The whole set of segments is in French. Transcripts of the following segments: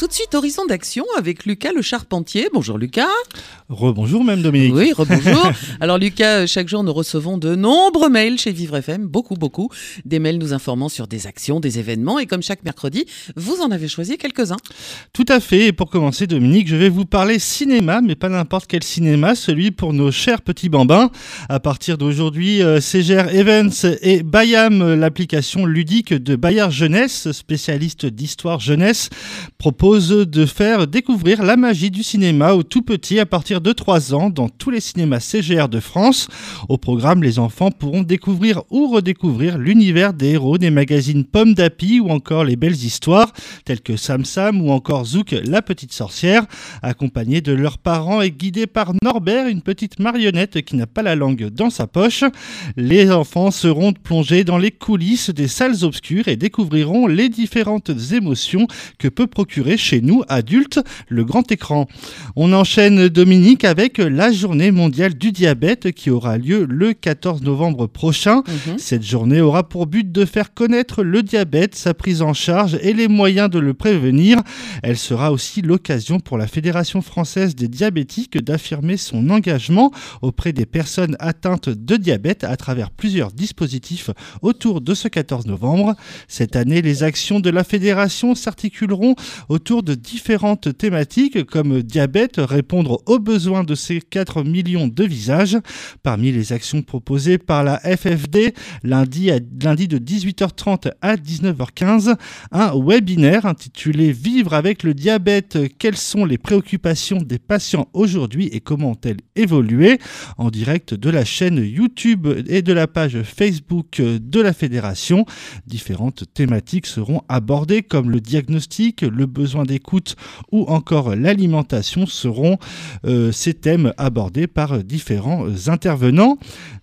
Tout de suite, Horizon d'Action avec Lucas le Charpentier. Bonjour Lucas. Rebonjour même Dominique. Oui, rebonjour. Alors Lucas, chaque jour nous recevons de nombreux mails chez Vivre FM, beaucoup, beaucoup. Des mails nous informant sur des actions, des événements et comme chaque mercredi, vous en avez choisi quelques-uns. Tout à fait. Et pour commencer Dominique, je vais vous parler cinéma, mais pas n'importe quel cinéma, celui pour nos chers petits bambins. À partir d'aujourd'hui, euh, CGR Events et Bayam, l'application ludique de Bayard Jeunesse, spécialiste d'histoire jeunesse, propose de faire découvrir la magie du cinéma aux tout petits à partir de 3 ans dans tous les cinémas CGR de France. Au programme, les enfants pourront découvrir ou redécouvrir l'univers des héros des magazines Pomme d'Api ou encore les belles histoires telles que Sam Sam ou encore Zouk la petite sorcière, accompagnés de leurs parents et guidés par Norbert, une petite marionnette qui n'a pas la langue dans sa poche. Les enfants seront plongés dans les coulisses des salles obscures et découvriront les différentes émotions que peut procurer chez nous, adultes, le grand écran. On enchaîne Dominique avec la journée mondiale du diabète qui aura lieu le 14 novembre prochain. Mhm. Cette journée aura pour but de faire connaître le diabète, sa prise en charge et les moyens de le prévenir. Elle sera aussi l'occasion pour la Fédération française des diabétiques d'affirmer son engagement auprès des personnes atteintes de diabète à travers plusieurs dispositifs autour de ce 14 novembre. Cette année, les actions de la fédération s'articuleront autour de différentes thématiques comme diabète, répondre aux besoins de ces 4 millions de visages. Parmi les actions proposées par la FFD, lundi, à, lundi de 18h30 à 19h15, un webinaire intitulé Vivre avec le diabète, quelles sont les préoccupations des patients aujourd'hui et comment ont-elles évolué? En direct de la chaîne YouTube et de la page Facebook de la fédération. Différentes thématiques seront abordées comme le diagnostic, le besoin d'écoute ou encore l'alimentation seront euh, ces thèmes abordés par différents intervenants.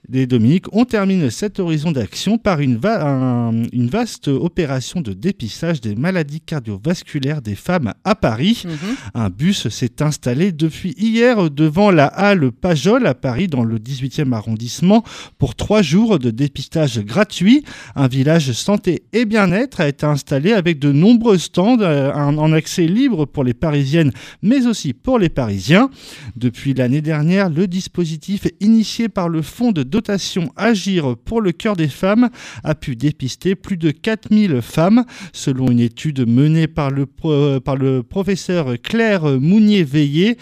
Les Dominique, on termine cet horizon d'action par une, va- un- une vaste opération de dépistage des maladies cardiovasculaires des femmes à Paris. Mhm. Un bus s'est installé depuis hier devant la halle Pajol à Paris dans le 18e arrondissement pour trois jours de dépistage gratuit. Un village santé et bien-être a été installé avec de nombreux stands euh, en accès libre pour les Parisiennes mais aussi pour les Parisiens. Depuis l'année dernière, le dispositif initié par le fonds de dotation Agir pour le cœur des femmes a pu dépister plus de 4000 femmes. Selon une étude menée par le, pro- par le professeur Claire Mounier-Veillé,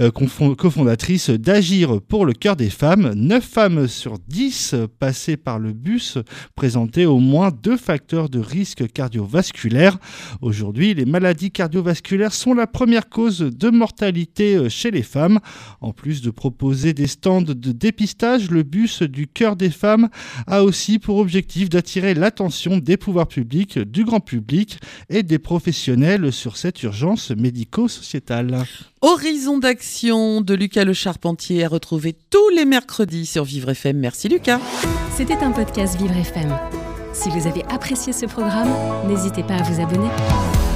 euh, cofondatrice d'Agir pour le cœur des femmes, 9 femmes sur 10 passées par le bus présentaient au moins deux facteurs de risque cardiovasculaire. Aujourd'hui, les maladies cardiovasculaires sont la première cause de mortalité euh, chez les femmes. En plus de proposer des stands de dépistage, le bus du cœur des femmes a aussi pour objectif d'attirer l'attention des pouvoirs publics, du grand public et des professionnels sur cette urgence médico-sociétale. Horizon d'Action de Lucas le Charpentier à retrouver tous les mercredis sur Vivre FM. Merci Lucas. C'était un podcast Vivre FM. Si vous avez apprécié ce programme, n'hésitez pas à vous abonner.